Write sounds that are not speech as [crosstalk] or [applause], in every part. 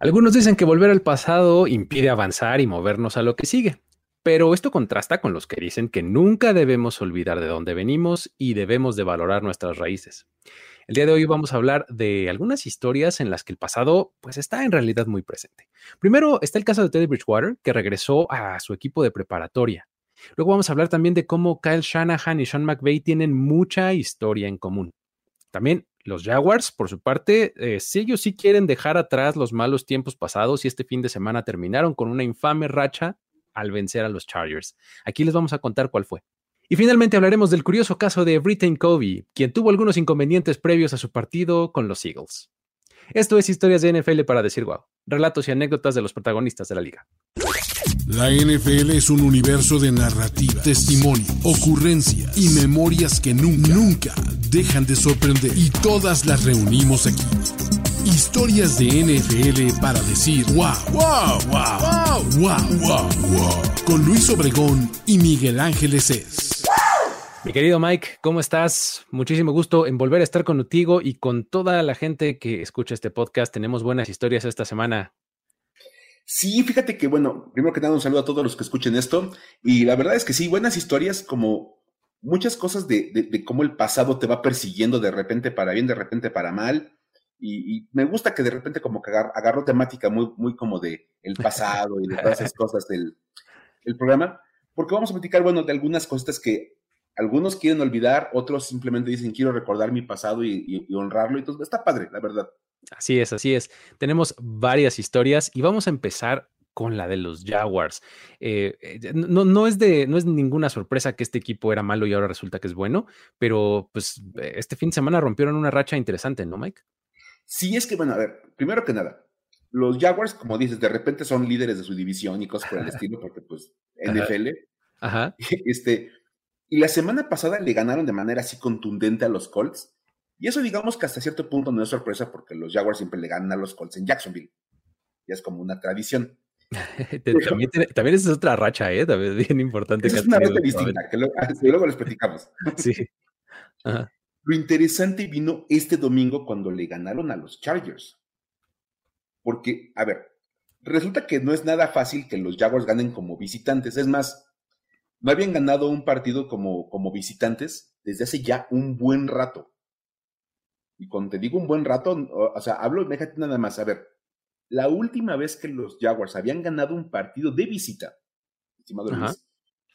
Algunos dicen que volver al pasado impide avanzar y movernos a lo que sigue, pero esto contrasta con los que dicen que nunca debemos olvidar de dónde venimos y debemos de valorar nuestras raíces. El día de hoy vamos a hablar de algunas historias en las que el pasado pues está en realidad muy presente. Primero está el caso de Teddy Bridgewater, que regresó a su equipo de preparatoria. Luego vamos a hablar también de cómo Kyle Shanahan y Sean McVay tienen mucha historia en común. También los Jaguars, por su parte, eh, si sí quieren dejar atrás los malos tiempos pasados y este fin de semana terminaron con una infame racha al vencer a los Chargers. Aquí les vamos a contar cuál fue. Y finalmente hablaremos del curioso caso de Britain Covey, quien tuvo algunos inconvenientes previos a su partido con los Eagles. Esto es Historias de NFL para decir wow, relatos y anécdotas de los protagonistas de la liga. La NFL es un universo de narrativa, testimonio, ocurrencias y memorias que nunca, nunca dejan de sorprender. Y todas las reunimos aquí. Historias de NFL para decir wow, wow, wow, wow, wow, wow, Con Luis Obregón y Miguel Ángeles es. Mi querido Mike, ¿cómo estás? Muchísimo gusto en volver a estar contigo y con toda la gente que escucha este podcast. Tenemos buenas historias esta semana. Sí, fíjate que, bueno, primero que nada un saludo a todos los que escuchen esto. Y la verdad es que sí, buenas historias como muchas cosas de, de, cómo el pasado te va persiguiendo de repente para bien, de repente para mal. Y, me gusta que de repente como que agarro, temática muy, muy como de el pasado y de todas esas [laughs] cosas del el programa, porque vamos a platicar, bueno, de algunas cositas que algunos quieren olvidar, otros simplemente dicen quiero recordar mi pasado y, y, y honrarlo. Entonces está padre, la verdad. Así es, así es. Tenemos varias historias y vamos a empezar con la de los Jaguars. Eh, eh, no, no, es de, no es ninguna sorpresa que este equipo era malo y ahora resulta que es bueno, pero pues este fin de semana rompieron una racha interesante, ¿no, Mike? Sí, es que, bueno, a ver, primero que nada, los Jaguars, como dices, de repente son líderes de su división y cosas por el estilo, porque pues NFL. Ajá. [laughs] Este, y la semana pasada le ganaron de manera así contundente a los Colts. Y eso digamos que hasta cierto punto no es sorpresa porque los Jaguars siempre le ganan a los Colts en Jacksonville. Ya es como una tradición. [laughs] también, también es otra racha, ¿eh? También es bien importante. es una racha distinta, que [laughs] luego, les platicamos. [laughs] sí. Lo interesante vino este domingo cuando le ganaron a los Chargers. Porque, a ver, resulta que no es nada fácil que los Jaguars ganen como visitantes. Es más, no habían ganado un partido como, como visitantes desde hace ya un buen rato. Y cuando te digo un buen rato, o sea, hablo, déjate nada más. A ver, la última vez que los Jaguars habían ganado un partido de visita, estimado Luis,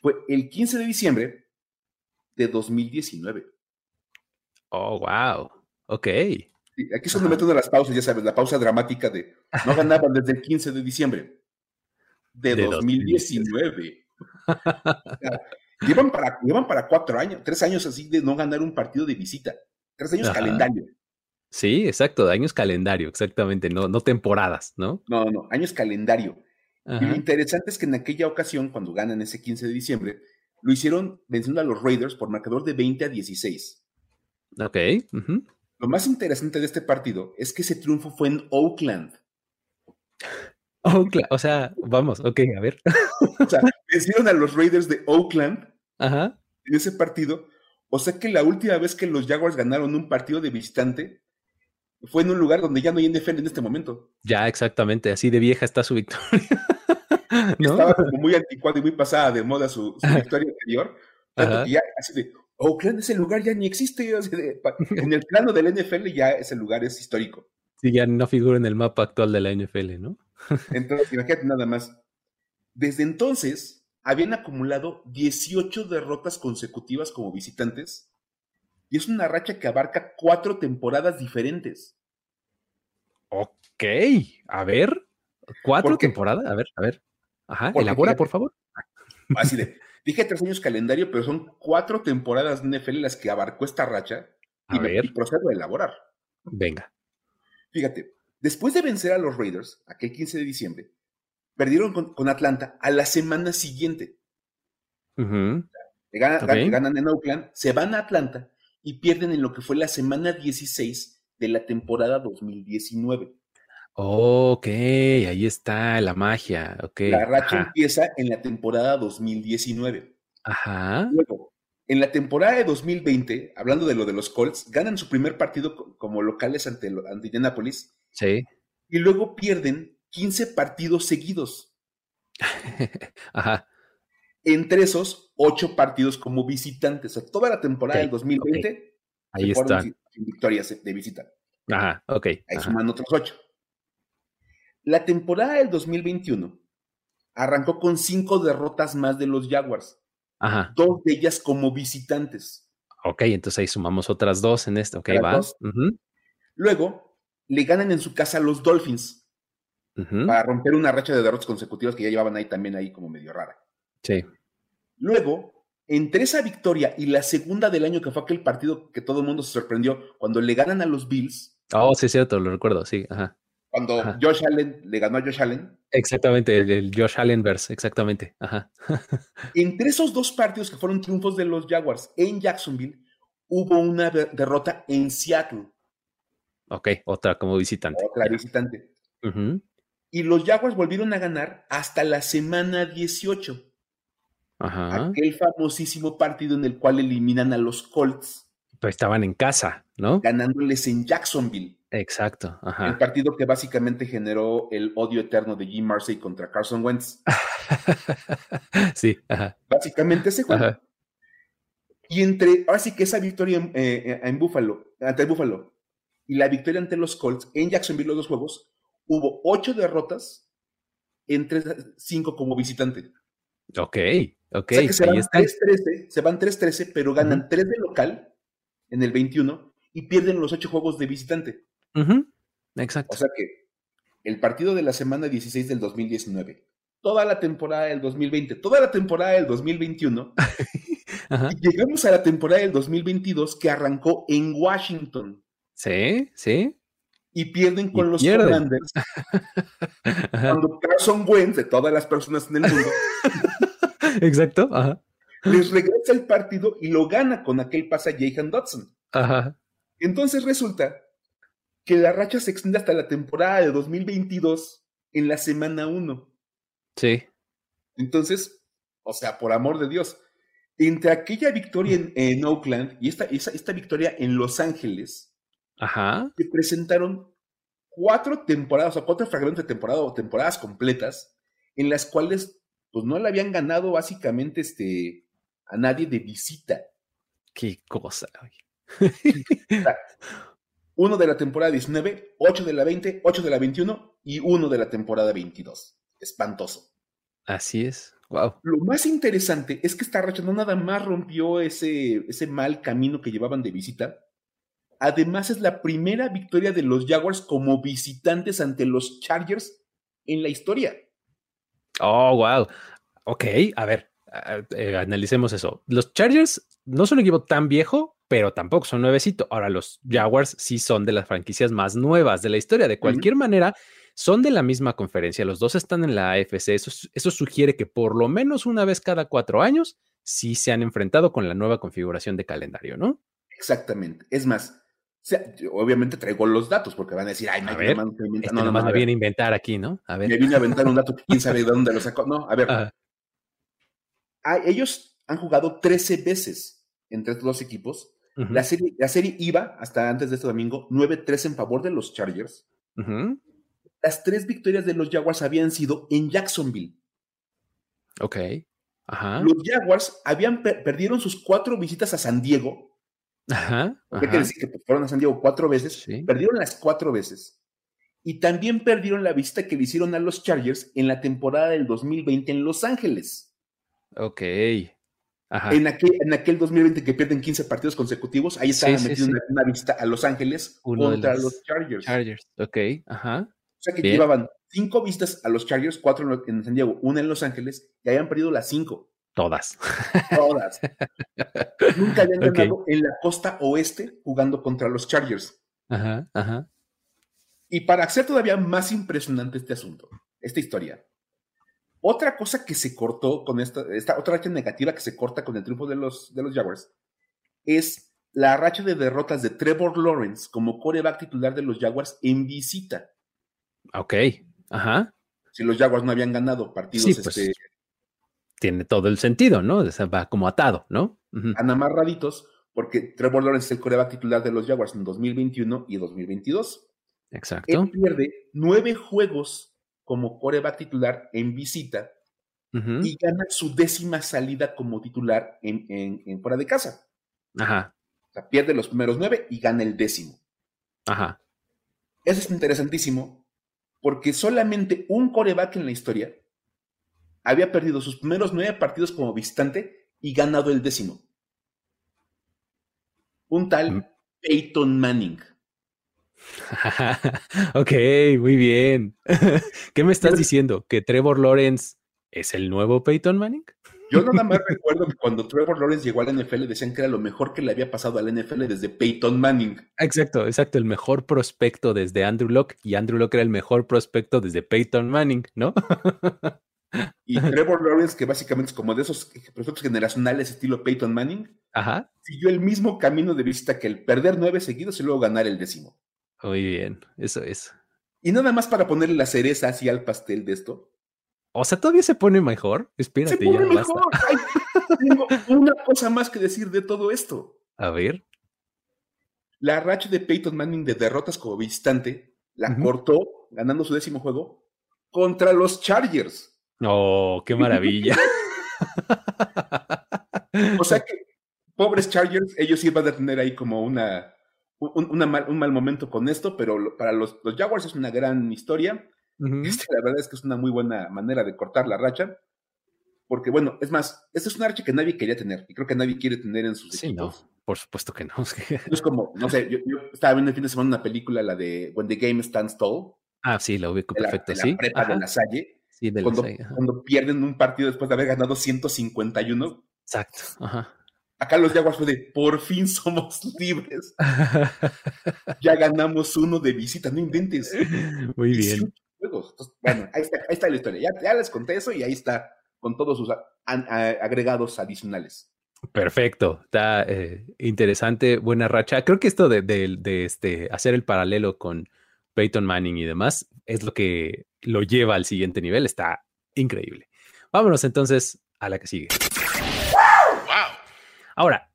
fue el 15 de diciembre de 2019. Oh, wow. Ok. aquí son donde meto las pausas, ya sabes, la pausa dramática de no ganaban desde el 15 de diciembre de, 2019. [laughs] llevan, para, llevan para cuatro años, tres años así de no ganar un partido de visita. Tres años calendario. Sí, exacto, años calendario, exactamente, no, no temporadas, ¿no? No, no, años calendario. Y lo interesante es que en aquella ocasión, cuando ganan ese 15 de diciembre, lo hicieron venciendo a los Raiders por marcador de 20 a 16. Ok. Lo más interesante de este partido es que ese triunfo fue en Oakland. [laughs] Oakland, o sea, vamos, ok, a ver. o sea, vencieron a los Raiders de Oakland Ajá. en ese partido o sea que la última vez que los Jaguars ganaron un partido de visitante fue en un lugar donde ya no hay NFL en este momento. Ya, exactamente, así de vieja está su victoria. [laughs] Estaba como muy anticuado y muy pasada de moda su, victoria anterior. ya así de, Oakland ese lugar ya ni existe. en el plano del NFL ya ese lugar es histórico. Sí, ya no figura en el mapa actual de la NFL, ¿no? Entonces, imagínate nada más. Desde entonces, habían acumulado 18 derrotas consecutivas como visitantes y es una racha que abarca cuatro temporadas diferentes. Ok, a ver, cuatro temporadas, a ver, a ver. Ajá, elabora, por favor. Así de, dije tres años calendario, pero son cuatro temporadas NFL las que abarcó esta racha y, y procedo a elaborar. Venga. Fíjate, después de vencer a los Raiders, aquel 15 de diciembre, Perdieron con, Atlanta a la semana siguiente. ganan, en Oakland, se van a Atlanta y pierden en lo que fue la semana 16 de la temporada 2019. Ok, ahí está la magia. Okay. La racha empieza en la temporada 2019. Ajá. Luego, en la temporada de 2020, hablando de lo de los Colts, ganan su primer partido como locales ante, ante Indianapolis. Sí. Y luego pierden 15 partidos seguidos. [laughs] Ajá. Entre esos, 8 partidos como visitantes. O sea, toda la temporada del 2020 Ahí está. victorias de visita. Ajá, ok. Ahí suman otros 8. La temporada del 2021 arrancó con 5 derrotas más de los Jaguars. Ajá. Dos de ellas como visitantes. Ok, entonces ahí sumamos otras dos en esto. Ok, va. Luego, le ganan en su casa a los Dolphins para romper una racha de derrotas consecutivas que ya llevaban ahí también ahí como medio rara. Sí. Luego, entre esa victoria y la segunda del año, que fue aquel partido que todo el mundo se sorprendió, cuando le ganan a los Bills. Oh, sí, cierto, lo recuerdo, sí. Ajá. Cuando Josh Allen le ganó a Josh Allen. Exactamente, el, Josh Allen verse, exactamente. Ajá. [laughs] Entre esos dos partidos que fueron triunfos de los Jaguars en Jacksonville, hubo una derrota en Seattle. Ok, otra como visitante. Otra visitante. Y los Jaguars volvieron a ganar hasta la semana 18. Ajá. Aquel famosísimo partido en el cual eliminan a los Colts. Pero estaban en casa, ¿no? Ganándoles en Jacksonville. Exacto. Ajá. El partido que básicamente generó el odio eterno de Jim Marcy contra Carson Wentz. [laughs] sí. Ajá. Básicamente ese juego. Y entre, ahora sí que esa victoria en, eh, en Buffalo, ante el Buffalo, y la victoria ante los Colts en Jacksonville, los dos juegos, hubo ocho derrotas entre cinco como visitante. Ok, ok. O sea que se, van 3-13, se van 3-13, pero ganan tres de local en el 21 y pierden los ocho juegos de visitante. Exacto. O sea que el partido de la semana 16 del 2019, toda la temporada del 2020, toda la temporada del 2021, [laughs] y llegamos a la temporada del 2022 que arrancó en Washington. Sí, sí y pierden con los Commanders [laughs] cuando Carson Wentz, de todas las personas en el mundo, [laughs] exacto, les regresa el partido y lo gana con aquel pase a Jahan Dodson. Entonces resulta que la racha se extiende hasta la temporada de 2022 en la semana 1. Sí. Entonces, o sea, por amor de Dios, entre aquella victoria en, Oakland y esta, esta victoria en Los Ángeles, Ajá. que presentaron cuatro temporadas, o cuatro fragmentos de temporada o temporadas completas, en las cuales pues no le habían ganado básicamente este, a nadie de visita. Qué cosa. [laughs] uno de la temporada 19, ocho de la 20, ocho de la 21 y uno de la temporada 22. Espantoso. Así es. Wow. Lo más interesante es que esta racha no nada más rompió ese, ese mal camino que llevaban de visita, Además, es la primera victoria de los Jaguars como visitantes ante los Chargers en la historia. Oh, wow. Ok, a ver, eh, analicemos eso. Los Chargers no son un equipo tan viejo, pero tampoco son nuevecito. Ahora, los Jaguars sí son de las franquicias más nuevas de la historia. De cualquier manera, son de la misma conferencia. Los dos están en la AFC. Eso, eso sugiere que por lo menos una vez cada cuatro años sí se han enfrentado con la nueva configuración de calendario, ¿no? Exactamente. Es más, sea, obviamente traigo los datos porque van a decir, ay, a ver, este no, nomás me viene a inventar aquí, ¿no? A ver. Me viene a inventar un dato que quién sabe de [laughs] dónde lo sacó. No, a ver. Ah, ellos han jugado 13 veces entre estos dos equipos. la, serie, la serie iba, hasta antes de este domingo, 9-3 en favor de los Chargers. Las tres victorias de los Jaguars habían sido en Jacksonville. Ok. Ajá. Los Jaguars habían perdieron sus cuatro visitas a San Diego Ajá. Hay que decir que fueron a San Diego cuatro veces, perdieron las cuatro veces. Y también perdieron la visita que le hicieron a los Chargers en la temporada del 2020 en Los Ángeles. Ok. Ajá. En, aquel, en aquel 2020 que pierden 15 partidos consecutivos, ahí estaban metiendo una, visita a Los Ángeles contra los, Chargers. Chargers, ok. Ajá. O sea que llevaban cinco vistas a los Chargers, cuatro en San Diego, una en Los Ángeles, y habían perdido las cinco. Todas. Todas. [laughs] Nunca habían ganado en la costa oeste jugando contra los Chargers. Ajá, ajá. Y para hacer todavía más impresionante este asunto, esta historia, otra cosa que se cortó con esta, esta otra racha negativa que se corta con el triunfo de los, de los Jaguars, es la racha de derrotas de Trevor Lawrence como coreback titular de los Jaguars en visita. Ok, ajá. Si los Jaguars no habían ganado partidos pues, este, tiene todo el sentido, ¿no? O sea, va como atado, ¿no? Han amarraditos porque Trevor Lawrence es el coreback titular de los Jaguars en 2021 y 2022. Exacto. Él pierde nueve juegos como coreback titular en visita y gana su décima salida como titular en, en, fuera de casa. Ajá. O sea, pierde los primeros nueve y gana el décimo. Ajá. Eso es interesantísimo porque solamente un coreback en la historia había perdido sus primeros nueve partidos como visitante y ganado el décimo. Un tal mm. Peyton Manning. [laughs] ok, muy bien. [laughs] ¿Qué me estás diciendo? ¿Que Trevor Lawrence es el nuevo Peyton Manning? Yo nada [laughs] más recuerdo que cuando Trevor Lawrence llegó a la NFL decían que era lo mejor que le había pasado a la NFL desde Peyton Manning. Exacto, exacto, el mejor prospecto desde Andrew Locke y Andrew Locke era el mejor prospecto desde Peyton Manning, ¿no? Y Trevor Lawrence, que básicamente es como de esos prospectos generacionales estilo Peyton Manning, Ajá. siguió el mismo camino de vista que el perder nueve seguidos y luego ganar el décimo. Muy bien, eso es. Y nada más para ponerle la cereza así al pastel de esto. O sea, todavía se pone mejor. Espérate, se pone mejor. tengo una cosa más que decir de todo esto. A ver. La racha de Peyton Manning de derrotas como visitante la cortó ganando su décimo juego contra los Chargers. Oh, qué maravilla. [laughs] o sea que, pobres Chargers, ellos iban a tener ahí como una un, mal, un mal momento con esto, pero para los, los Jaguars es una gran historia. Este, la verdad es que es una muy buena manera de cortar la racha. Porque, bueno, es más, esta es una racha que nadie quería tener y creo que nadie quiere tener en sus sí, No, por supuesto [laughs] que no. es como, no sé, yo, estaba viendo el fin de semana una película, la de When the Game Stands Tall. Ah, sí, la ubico perfecto, sí. La prepa de la Salle. Sí, de cuando, pierden un partido después de haber ganado 151. Exacto, ajá. Acá los Jaguars fue de por fin somos libres. ya ganamos uno de visita, no inventes. Muy bien. bueno, ahí está, la historia. Ya, les conté eso y ahí está con todos sus agregados adicionales. Perfecto, está eh, interesante, buena racha. Creo que esto de, de, este, hacer el paralelo con Peyton Manning y demás es lo que lo lleva al siguiente nivel. Está increíble. Vámonos entonces a la que sigue. Ahora,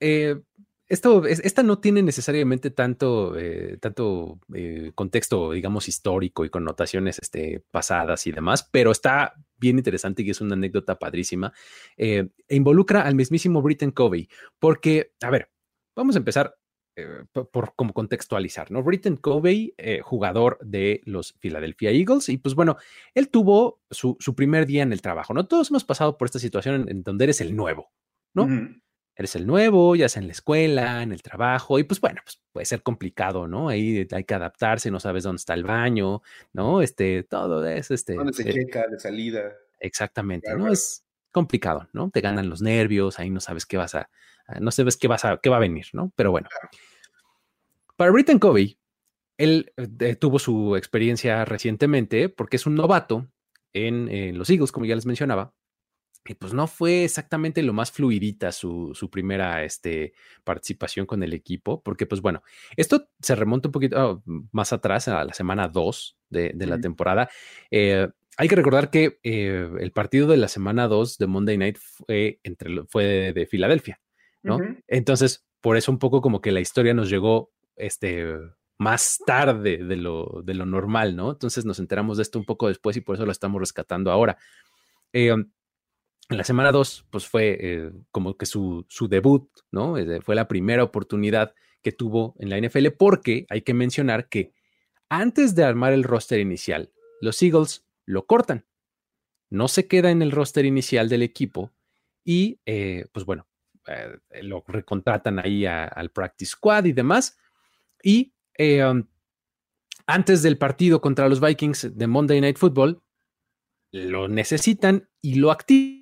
eh, esto, esta no tiene necesariamente tanto, eh, tanto eh, contexto, digamos, histórico y connotaciones este, pasadas y demás, pero está bien interesante y es una anécdota padrísima. e involucra al mismísimo Britton Covey, porque, a ver, vamos a empezar por, como contextualizar, ¿no? Britton Covey, jugador de los Philadelphia Eagles, y pues bueno, él tuvo su, primer día en el trabajo, ¿no? Todos hemos pasado por esta situación en, donde eres el nuevo, ¿no? eres el nuevo, ya sea en la escuela, en el trabajo, y pues bueno, pues puede ser complicado, ¿no? Ahí hay que adaptarse, no sabes dónde está el baño, ¿no? Este, todo eso, este. ¿Dónde se eh, checa de salida? Exactamente, ¿no? Es complicado, ¿no? Te ganan los nervios, ahí no sabes qué vas a, no sabes qué vas a, qué va a venir, ¿no? Pero bueno. Para Britton Covey, él eh, tuvo su experiencia recientemente porque es un novato en, en los Eagles, como ya les mencionaba, y pues no fue exactamente lo más fluidita su, primera este, participación con el equipo, porque pues bueno, esto se remonta un poquito oh, más atrás, a la semana 2 de, la temporada. Eh, hay que recordar que eh, el partido de la semana 2 de Monday Night fue, entre, fue de, Filadelfia, ¿no? Entonces, por eso un poco como que la historia nos llegó este, más tarde de lo, de lo normal, ¿no? Entonces nos enteramos de esto un poco después y por eso lo estamos rescatando ahora. Eh, en la semana 2, pues fue eh, como que su, su debut, ¿no? Eh, fue la primera oportunidad que tuvo en la NFL porque hay que mencionar que antes de armar el roster inicial, los Eagles lo cortan. No se queda en el roster inicial del equipo y, pues bueno, lo recontratan ahí al practice squad y demás. Y um, antes del partido contra los Vikings de Monday Night Football, lo necesitan y lo activan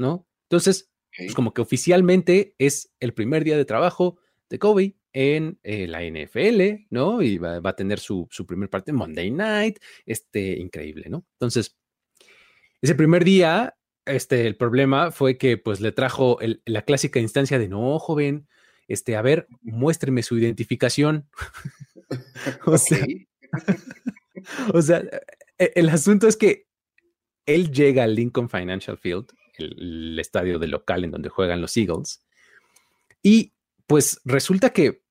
¿no? Entonces, pues como que oficialmente es el primer día de trabajo de Kobe en eh, la NFL, ¿no? Y va, a tener su, primer partido Monday Night, este, increíble, ¿no? Entonces, ese primer día, este, el problema fue que pues le trajo la clásica instancia de, no, joven, este, a ver, muéstreme su identificación. [laughs] o sea, [laughs] o sea, e, el asunto es que él llega al Lincoln Financial Field el, estadio de local en donde juegan los Eagles. Y pues resulta que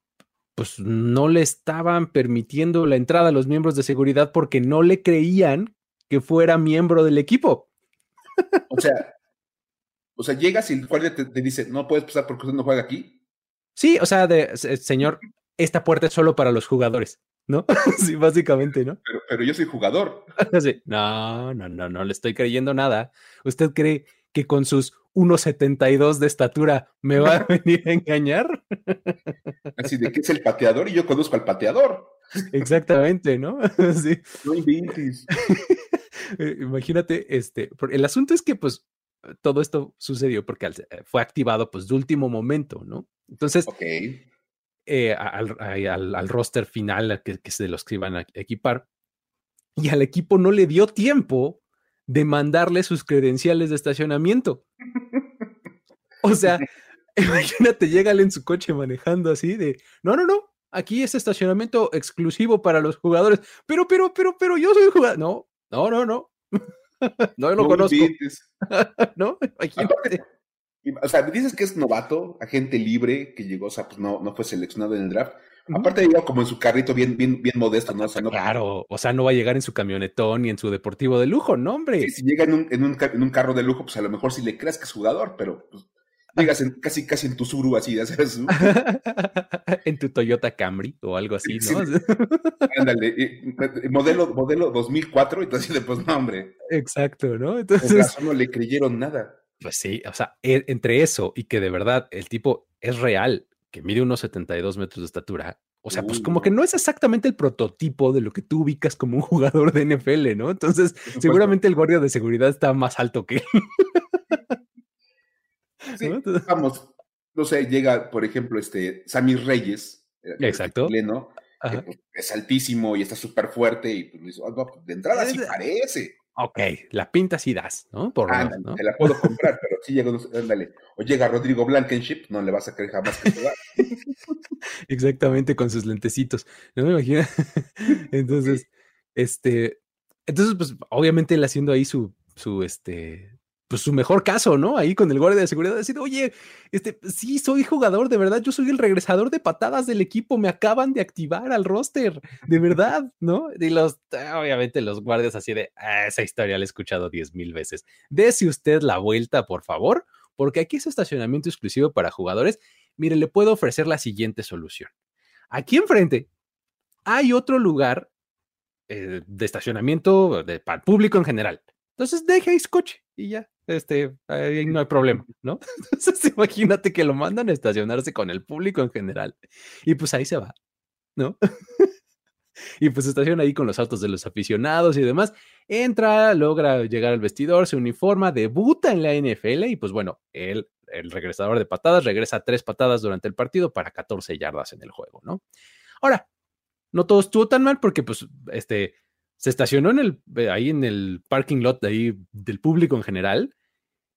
pues no le estaban permitiendo la entrada a los miembros de seguridad porque no le creían que fuera miembro del equipo. O sea, o sea, llegas y el guardia te, dice, no puedes pasar porque usted no juega aquí. Sí, o sea, de, señor, esta puerta es solo para los jugadores, ¿no? [laughs] sí, básicamente, ¿no? Pero, pero yo soy jugador. [laughs] No, no, no, no le estoy creyendo nada. ¿Usted cree que con sus 1,72 de estatura me va a [laughs] venir a engañar? Así de que es el pateador y yo conozco al pateador. Exactamente, ¿no? Sí. No inventes. Eh, imagínate, este, el asunto es que pues todo esto sucedió porque eh, fue activado pues de último momento, ¿no? Entonces, eh, al, roster final que, que se los que iban a equipar, y al equipo no le dio tiempo de mandarle sus credenciales de estacionamiento. O sea, [laughs] [laughs] imagínate, llega en su coche manejando así de, no, no, no, aquí es estacionamiento exclusivo para los jugadores, pero, pero, pero, pero yo soy jugador. No, no, no, no. [laughs] no lo conozco. [laughs] no, o sea, dices que es novato, agente libre, que llegó, o sea, pues no, no fue seleccionado en el draft. Aparte llegó como en su carrito bien, bien, bien modesto, ¿no? O sea, no claro, o sea, no va a llegar en su camionetón ni en su deportivo de lujo, ¿no, hombre? si llega en un, en, un, en un, carro de lujo, pues a lo mejor sí le creas que es jugador, pero pues, llegas en, casi, casi en tu Suru así, ya sabes. [laughs] en tu Toyota Camry o algo así, ¿no? Ándale, modelo, modelo 2004, y tú así de, pues no, hombre. Exacto, ¿no? Entonces... no le creyeron nada. Pues sí, o sea, e, entre eso y que de verdad el tipo es real, que mide unos 72 metros de estatura, o sea, pues como que no es exactamente el prototipo de lo que tú ubicas como un jugador de NFL, ¿no? Entonces, seguramente el guardia de seguridad está más alto que él. Sí, vamos, no sé, llega, por ejemplo, este Sammy Reyes, eh, Exacto. Chileno, que, pues, es altísimo y está súper fuerte y pues, ah, pues, de entrada sí parece. Ok, la pinta sí das, ¿no? Por ah, ¿no? Te la puedo [laughs] comprar, pero si llega, ándale. O llega Rodrigo Blankenship, no le vas a creer jamás que va. Exactamente, con sus lentecitos. No me imagino. [laughs] [laughs] entonces, este, entonces, pues, obviamente él haciendo ahí su, su, este, pues su mejor caso, ¿no? Ahí con el guardia de seguridad, decir, oye, este, sí, soy jugador, de verdad, yo soy el regresador de patadas del equipo, me acaban de activar al roster, de verdad, ¿no? Y los, obviamente los guardias así de, ah, esa historia la he escuchado diez mil veces. Dese usted la vuelta, por favor, porque aquí es estacionamiento exclusivo para jugadores. Mire, le puedo ofrecer la siguiente solución. Aquí enfrente hay otro lugar eh, de estacionamiento de, para el público en general. Entonces deje ahí su coche y ya este, ahí no hay problema, ¿no? [laughs] Entonces imagínate que lo mandan a estacionarse con el público en general y pues ahí se va, ¿no? [laughs] y pues estaciona ahí con los autos de los aficionados y demás. Entra, logra llegar al vestidor, se uniforma, debuta en la NFL y pues bueno, él, el regresador de patadas, regresa tres patadas durante el partido para 14 yardas en el juego, ¿no? Ahora, no todo estuvo tan mal porque pues este se estacionó en el, ahí en el parking lot ahí del público en general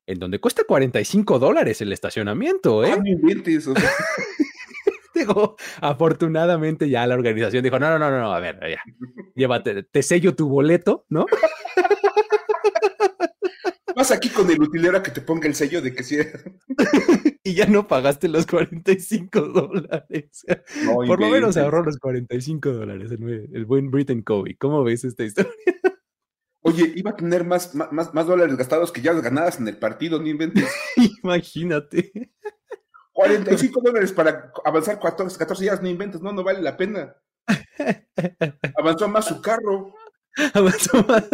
en donde cuesta 45 dólares el estacionamiento, ¿eh? Ah, [laughs] digo, afortunadamente ya la organización dijo, no, no, no, no, a ver, ya, llévate, te sello tu boleto, ¿no? [laughs] Vas aquí con el utilero a que te ponga el sello de que sí. [laughs] y ya no pagaste los 45 dólares. Por lo menos ahorró los 45 dólares el, el buen Britain Covey. ¿Cómo ves esta historia? Oye, iba a tener más, más, más dólares gastados que ya ganadas en el partido, no inventes. [laughs] Imagínate. 45 dólares para avanzar 14, 14 días, no inventes, no, no vale la pena. [laughs] Avanzó más su carro. Avanzó más,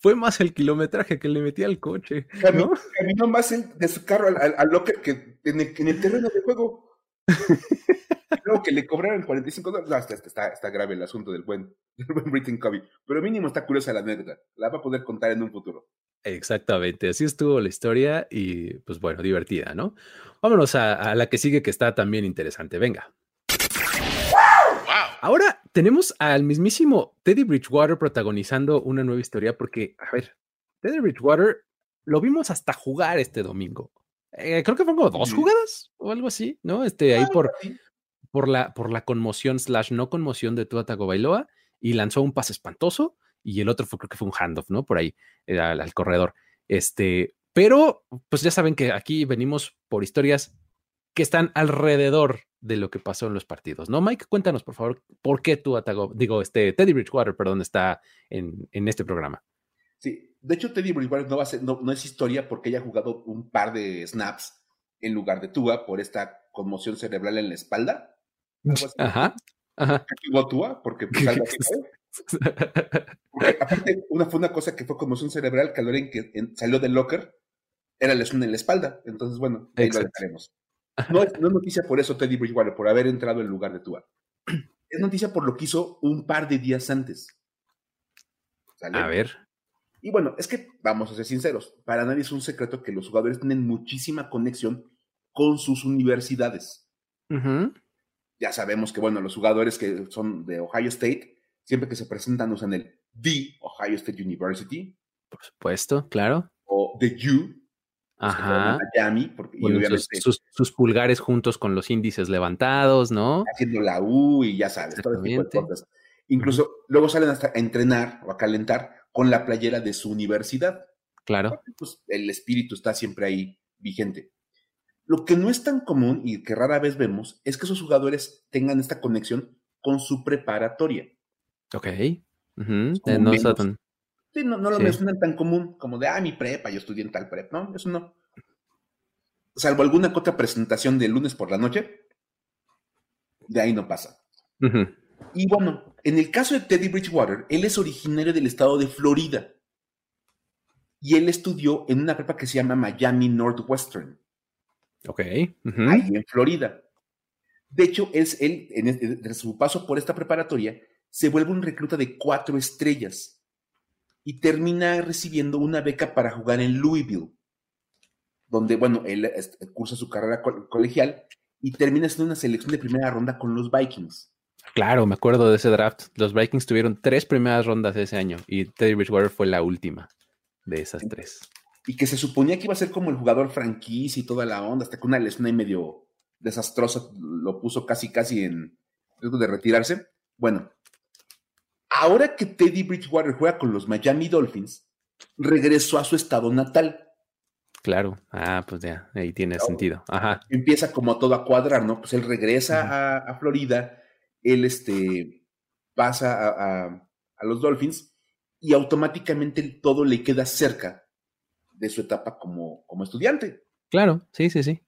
fue más el kilometraje que le metía al coche. Caminó, más de su carro al, al, locker que en el, en el terreno de juego. [laughs] Luego que le cobraron 45 dólares. está, está, grave el asunto del buen, [laughs] del buen Britain Covey. Pero mínimo está curiosa la anécdota. La va a poder contar en un futuro. Exactamente, así estuvo la historia y pues bueno, divertida, ¿no? Vámonos a, la que sigue que está también interesante. Venga. Ahora tenemos al mismísimo Teddy Bridgewater protagonizando una nueva historia porque, a ver, Teddy Bridgewater lo vimos hasta jugar este domingo. Eh, creo que fue como dos jugadas o algo así, ¿no? Este, ahí por, por, la, por la conmoción slash no conmoción de Tua Tagovailoa y lanzó un pase espantoso y el otro fue, creo que fue un handoff, ¿no? Por ahí, eh, al, corredor. Este, pero, pues ya saben que aquí venimos por historias que están alrededor de lo que pasó en los partidos, ¿no? Mike, cuéntanos, por favor, por qué Tua Tagovailoa, digo, este, Teddy Bridgewater, perdón, está en, en este programa. Sí, de hecho Teddy Bridgewater no, va a ser, no, es historia porque haya jugado un par de snaps en lugar de Tua por esta conmoción cerebral en la espalda. Ajá. Ajá. Tua porque, pues, [laughs] porque aparte, una, fue una cosa que fue conmoción cerebral que en que salió del locker era lesión en la espalda. Entonces, bueno, ahí lo dejaremos. No es, noticia por eso Teddy Bridgewater, por haber entrado en lugar de Tua. [clears throat] Es noticia por lo que hizo un par de días antes. A ver. Y bueno, es que vamos a ser sinceros, para nadie es un secreto que los jugadores tienen muchísima conexión con sus universidades. Ya sabemos que, bueno, los jugadores que son de Ohio State, siempre que se presentan usan el The Ohio State University. Por supuesto, claro. O The U, Ajá. Miami, porque sus, pulgares juntos con los índices levantados, ¿no? Haciendo la U y ya sabes, todo tipo de cosas. Incluso luego salen hasta a entrenar o a calentar con la playera de su universidad. Claro. Pues el espíritu está siempre ahí vigente. Lo que no es tan común y que rara vez vemos es que esos jugadores tengan esta conexión con su preparatoria. Ok. no, Sí, no, lo mencionan tan común como de, ah, mi prepa, yo estudié en tal prepa. No, eso no. Salvo alguna otra presentación de lunes por la noche, de ahí no pasa. Y bueno, en el caso de Teddy Bridgewater, él es originario del estado de Florida. Y él estudió en una prepa que se llama Miami Northwestern. Ok. Ahí en Florida. De hecho, él, él en, su paso por esta preparatoria, se vuelve un recluta de cuatro estrellas y termina recibiendo una beca para jugar en Louisville, donde, bueno, él este, cursa su carrera colegial y termina siendo una selección de primera ronda con los Vikings. Claro, me acuerdo de ese draft. Los Vikings tuvieron tres primeras rondas ese año y Teddy Bridgewater fue la última de esas tres. Y que se suponía que iba a ser como el jugador franquicia y toda la onda, hasta que una lesión ahí medio desastrosa lo puso casi, casi en riesgo de retirarse. Bueno, Ahora que Teddy Bridgewater juega con los Miami Dolphins, regresó a su estado natal. Claro, ah, pues ya, ahí tiene sentido. Ajá. Empieza como todo a cuadrar, ¿no? Pues él regresa a, Florida, él este, pasa a, los Dolphins y automáticamente todo le queda cerca de su etapa como, como estudiante. Claro, sí, sí, sí.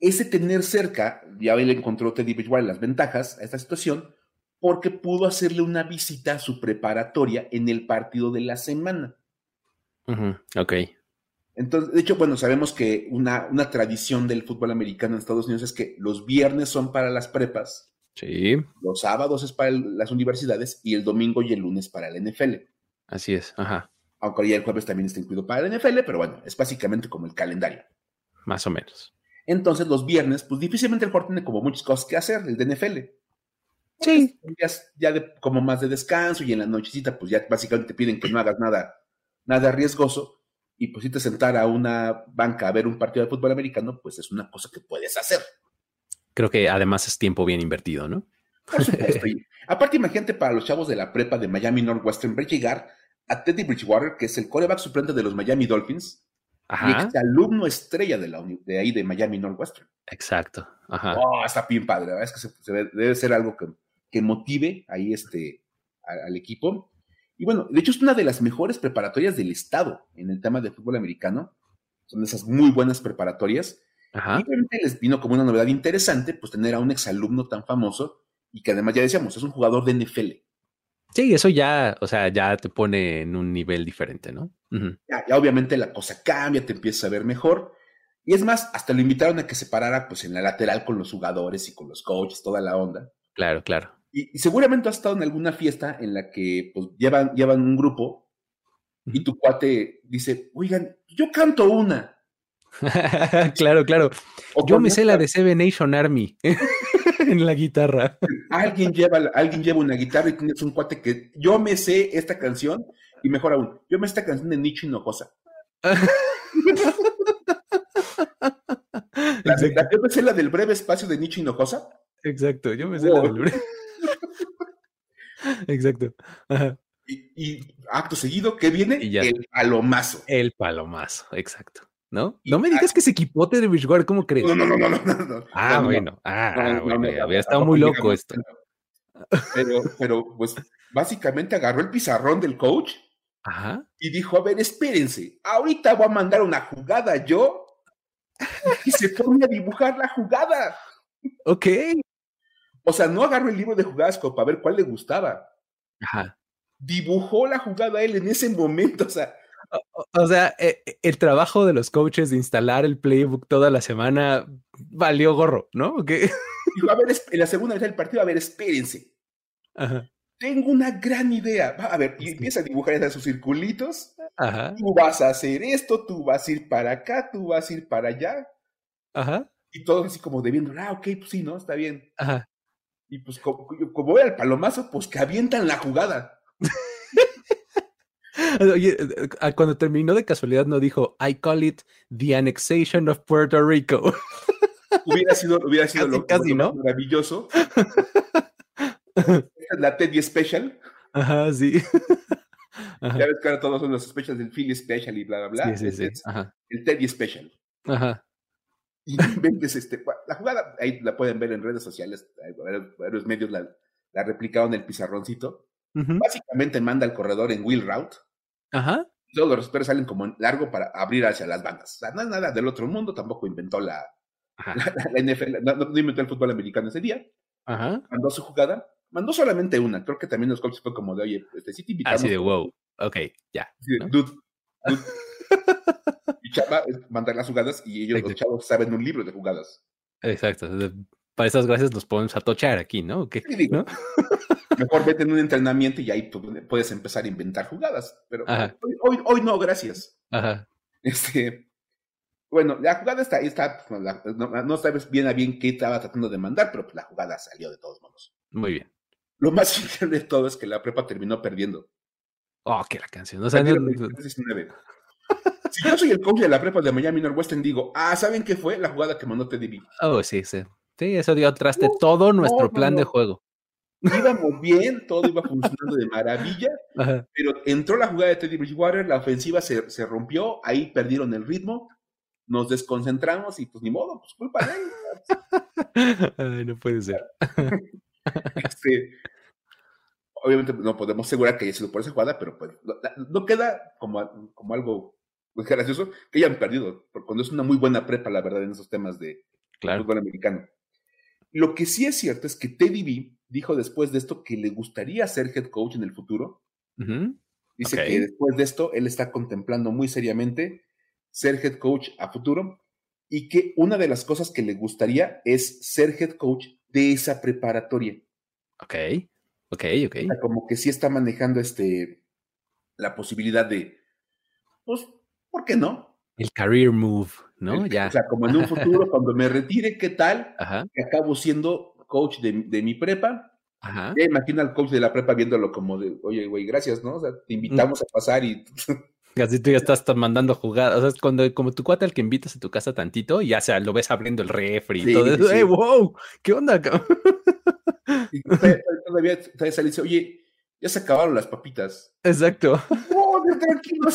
Ese tener cerca, ya él encontró Teddy Bridgewater las ventajas a esta situación, porque pudo hacerle una visita a su preparatoria en el partido de la semana. Ok. Entonces, de hecho, bueno, sabemos que una, una, tradición del fútbol americano en Estados Unidos es que los viernes son para las prepas. Sí. Los sábados es para las universidades y el domingo y el lunes para el NFL. Así es, ajá. Aunque hoy el jueves también está incluido para el NFL, pero bueno, es básicamente como el calendario. Más o menos. Entonces, los viernes, pues difícilmente el jugador tiene como muchas cosas que hacer, el de NFL. Sí. Ya, de, como más de descanso y en la nochecita, pues ya básicamente te piden que no hagas nada, nada riesgoso. Y pues si te sentar a una banca a ver un partido de fútbol americano, pues es una cosa que puedes hacer. Creo que además es tiempo bien invertido, ¿no? Por supuesto. [laughs] aparte, imagínate para los chavos de la prepa de Miami Northwestern ver llegar a Teddy Bridgewater, que es el coreback suplente de los Miami Dolphins, Ajá. y alumno estrella de, la, de ahí de Miami Northwestern. Exacto. Ajá. Oh, está bien padre. Es que debe ser algo que que motive ahí este, al, equipo. Y bueno, de hecho es una de las mejores preparatorias del estado en el tema de fútbol americano. Son esas muy buenas preparatorias. Ajá. Y obviamente les vino como una novedad interesante, pues tener a un exalumno tan famoso y que además ya decíamos, es un jugador de NFL. Sí, eso ya, o sea, ya te pone en un nivel diferente, ¿no? ya, ya, obviamente la cosa cambia, te empiezas a ver mejor. Y es más, hasta lo invitaron a que se parara pues en la lateral con los jugadores y con los coaches, toda la onda. Claro, claro. Y, seguramente has estado en alguna fiesta en la que pues, llevan, llevan un grupo y tu cuate dice, oigan, yo canto una. [laughs] claro, claro. yo me sé la de Seven Nation Army [laughs] en la guitarra. [laughs] Alguien lleva, alguien lleva una guitarra y tienes un cuate que yo me sé esta canción y mejor aún, yo me sé esta canción de Nicho Hinojosa. [laughs] la, yo me sé la del breve espacio de Nicho Hinojosa. Exacto, yo me sé la del breve. [laughs] Exacto. Y, acto seguido, ¿qué viene? el palomazo. El palomazo, exacto. ¿No? no me digas que ese equipote de Bridgewater, ¿cómo crees? No, no, no, no, no. ah, bueno. Ah, bueno, había estado muy loco esto. Pero, pero, pues, básicamente agarró el pizarrón del coach Ajá. Y dijo, a ver, espérense, ahorita voy a mandar una jugada yo y se pone a dibujar la jugada. Ok. O sea, no agarró el libro de jugadas como para ver cuál le gustaba. Ajá. Dibujó la jugada él en ese momento, o sea. O, sea, e, e, el trabajo de los coaches de instalar el playbook toda la semana valió gorro, ¿no? [laughs] Dijo, a ver, en la segunda vez del partido, a ver, espérense. Ajá. Tengo una gran idea. a ver, y empieza a dibujar esos circulitos. Ajá. Tú vas a hacer esto, tú vas a ir para acá, tú vas a ir para allá. Ajá. Y todo así como debiendo, ah, ok, pues sí, ¿no? Está bien. Ajá. Y pues como, como voy al palomazo, pues que avientan la jugada. [laughs] Oye, eh, cuando terminó de casualidad no dijo, I call it the annexation of Puerto Rico. [laughs] Hubiera sido, hubiera sido lo, casi, ¿no? maravilloso. [laughs] la Teddy Special. Ajá, sí. [laughs] Ya ves que ahora todos son los specials del Philly Special y bla, bla, bla. Sí, sí, sí. Ajá. El Teddy Special. Ajá. Y ves este, la jugada, ahí la pueden ver en redes sociales, varios medios la, la replicaron en el pizarroncito. Básicamente manda al corredor en wheel route. Ajá. Todos los receptores salen como largo para abrir hacia las bandas. O sea, no es nada del otro mundo, tampoco inventó la, la, NFL, no, inventó el fútbol americano ese día. Ajá. Mandó su jugada, mandó solamente una. Creo que también los Colts fue como de, oye, este, sí te invitamos. Así de, wow, ok, ya. Dude, dude. [laughs] y chava mandar las jugadas y ellos, los chavos, saben un libro de jugadas. Exacto. Para esas gracias nos podemos atochar aquí, ¿no? ¿Qué? ¿No? [laughs] Mejor vete en un entrenamiento y ahí puedes empezar a inventar jugadas. Pero hoy, hoy, no, gracias. Ajá. Este, bueno, la jugada está ahí, está, pues, no, sabes bien a bien qué estaba tratando de mandar, pero pues la jugada salió de todos modos. Muy bien. Lo más [laughs] increíble de todo es que la prepa terminó perdiendo. Oh, que la canción. O sea, si yo soy el coach de la prepa de Miami Northwestern, digo, ah, ¿saben qué fue? La jugada que mandó Teddy B. Oh, sí, sí. Sí, eso dio traste todo nuestro plan de juego. Íbamos bien, todo iba funcionando de maravilla, pero entró la jugada de Teddy Bridgewater, la ofensiva se, se rompió, ahí perdieron el ritmo, nos desconcentramos y pues ni modo, pues culpa de él. Ay, no puede ser. [laughs] Este, obviamente no podemos asegurar que haya sido por esa jugada, pero pues no, queda como, como algo muy gracioso que hayan perdido, porque cuando es una muy buena prepa, la verdad, en esos temas de fútbol americano. Lo que sí es cierto es que Teddy B dijo después de esto que le gustaría ser head coach en el futuro. Dice que después de esto él está contemplando muy seriamente ser head coach a futuro y que una de las cosas que le gustaría es ser head coach de esa preparatoria. Ok, ok, ok. como que sí está manejando este, la posibilidad de, pues, ¿por qué no? El career move, ¿no? ya. O sea, como en un futuro, cuando me retire, ¿qué tal? Ajá. Que acabo siendo coach de, mi prepa. Ajá. imagina al coach de la prepa viéndolo como de, oye, güey, gracias, ¿no? O sea, te invitamos mm. a pasar y Así tú ya estás mandando jugadas. O sea, es cuando, como tu cuate al que invitas a tu casa tantito y ya sea, lo ves abriendo el refri y todo eso. ¡Ey, wow! ¿Qué onda, Y todavía, todavía dice, oye, ya se acabaron las papitas. Exacto. Tranquilo,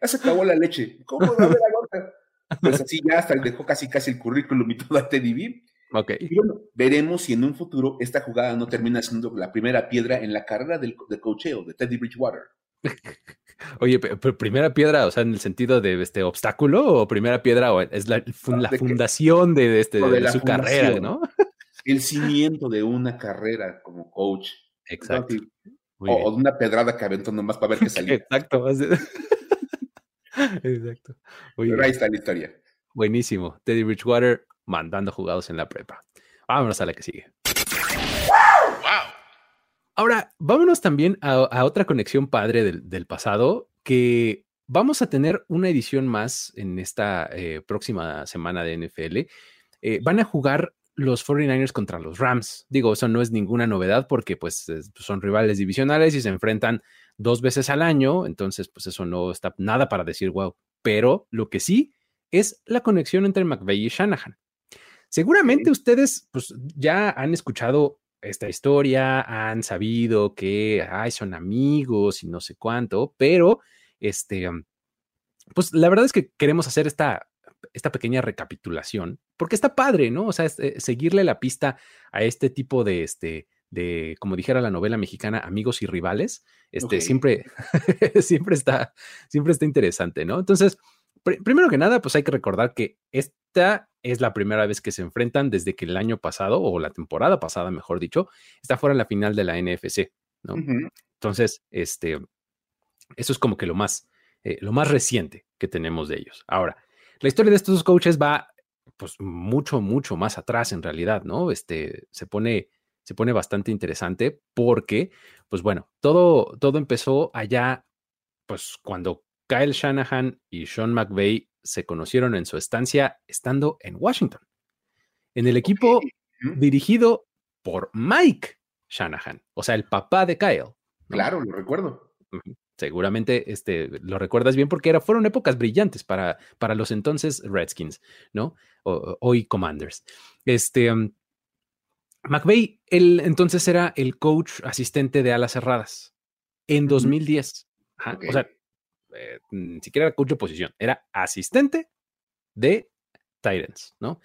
ya se acabó la leche. ¿Cómo va a haber agua? Pues [laughs] así ya hasta dejó casi casi el currículum y todo a Teddy B. Ok. Y bueno, veremos si en un futuro esta jugada no termina siendo la primera piedra en la carrera del, del cocheo de Teddy Bridgewater. [laughs] Oye, primera piedra, o sea, en el sentido de este obstáculo o primera piedra o es la, fundación de, este, de, su carrera, ¿no? [laughs] El cimiento de una carrera como coach. Exacto. o, de una pedrada que aventó nomás para ver qué salía. Exacto. [laughs] Exacto. Pero ahí está la historia. Buenísimo. Teddy Bridgewater mandando jugados en la prepa. Vámonos a la que sigue. Ahora, vámonos también a, otra conexión padre del, pasado, que vamos a tener una edición más en esta eh, próxima semana de NFL. Eh, van a jugar los 49ers contra los Rams. Digo, eso no es ninguna novedad porque pues son rivales divisionales y se enfrentan dos veces al año, entonces pues eso no está nada para decir wow. Pero lo que sí es la conexión entre McVeigh y Shanahan. Seguramente ustedes pues ya han escuchado esta historia, han sabido que ay, son amigos y no sé cuánto, pero este, pues la verdad es que queremos hacer esta, esta pequeña recapitulación, porque está padre, ¿no? O sea, eh, seguirle la pista a este tipo de, este, de, como dijera la novela mexicana, amigos y rivales, este, siempre, [laughs] siempre, está, siempre está interesante, ¿no? Entonces, primero que nada, pues hay que recordar que esta es la primera vez que se enfrentan desde que el año pasado, o la temporada pasada, mejor dicho, está fuera la final de la NFC, ¿no? Entonces, este, eso es como que lo más, eh, lo más reciente que tenemos de ellos. Ahora, la historia de estos dos coaches va, pues, mucho, mucho más atrás en realidad, ¿no? Este, se pone, se pone bastante interesante porque, pues bueno, todo, todo empezó allá, pues, cuando Kyle Shanahan y Sean McVay se conocieron en su estancia estando en Washington, en el equipo dirigido por Mike Shanahan, o sea, el papá de Kyle. Claro, lo recuerdo. Seguramente este, lo recuerdas bien porque era, fueron épocas brillantes para, para los entonces Redskins, ¿no? hoy Commanders. Este, um, McVeigh, él entonces era el coach asistente de alas cerradas en 2010. O sea, eh, ni siquiera era coach de posición, era asistente de Titans, ¿no?